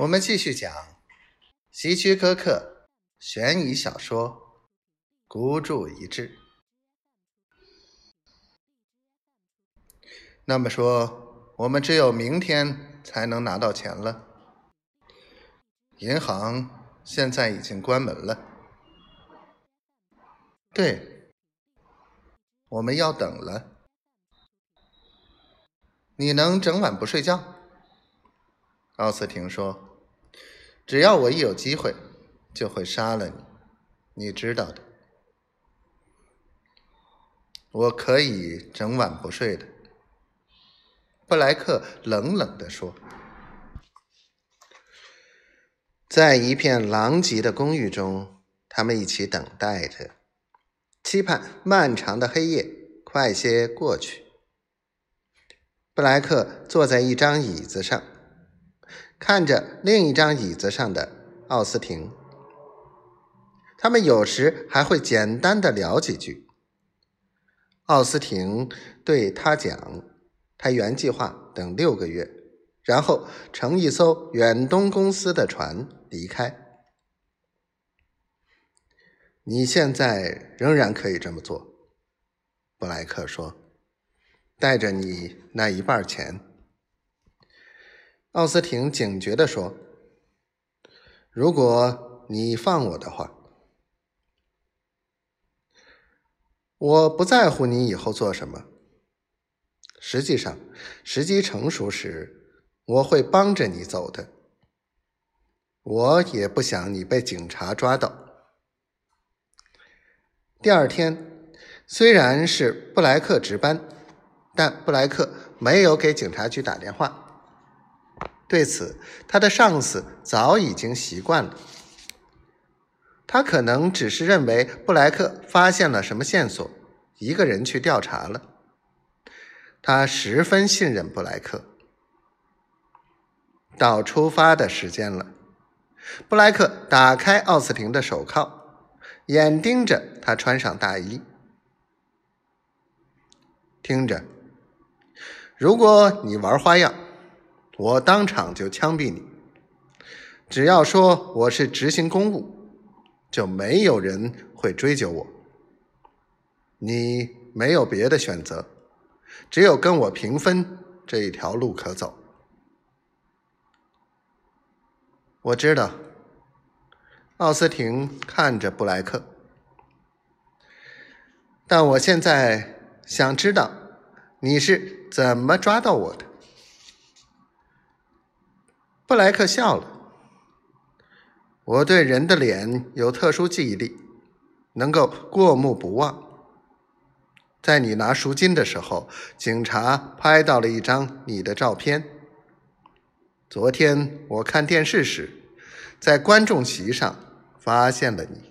我们继续讲希区柯克悬疑小说《孤注一掷》。那么说，我们只有明天才能拿到钱了。银行现在已经关门了。对，我们要等了。你能整晚不睡觉？奥斯汀说。只要我一有机会，就会杀了你，你知道的。我可以整晚不睡的。”布莱克冷冷地说。在一片狼藉的公寓中，他们一起等待着，期盼漫长的黑夜快些过去。布莱克坐在一张椅子上。看着另一张椅子上的奥斯汀，他们有时还会简单的聊几句。奥斯汀对他讲，他原计划等六个月，然后乘一艘远东公司的船离开。你现在仍然可以这么做，布莱克说，带着你那一半钱。奥斯汀警觉地说：“如果你放我的话，我不在乎你以后做什么。实际上，时机成熟时，我会帮着你走的。我也不想你被警察抓到。”第二天，虽然是布莱克值班，但布莱克没有给警察局打电话。对此，他的上司早已经习惯了。他可能只是认为布莱克发现了什么线索，一个人去调查了。他十分信任布莱克。到出发的时间了，布莱克打开奥斯汀的手铐，眼盯着他穿上大衣。听着，如果你玩花样。我当场就枪毙你！只要说我是执行公务，就没有人会追究我。你没有别的选择，只有跟我平分这一条路可走。我知道。奥斯汀看着布莱克，但我现在想知道你是怎么抓到我的。布莱克笑了。我对人的脸有特殊记忆力，能够过目不忘。在你拿赎金的时候，警察拍到了一张你的照片。昨天我看电视时，在观众席上发现了你。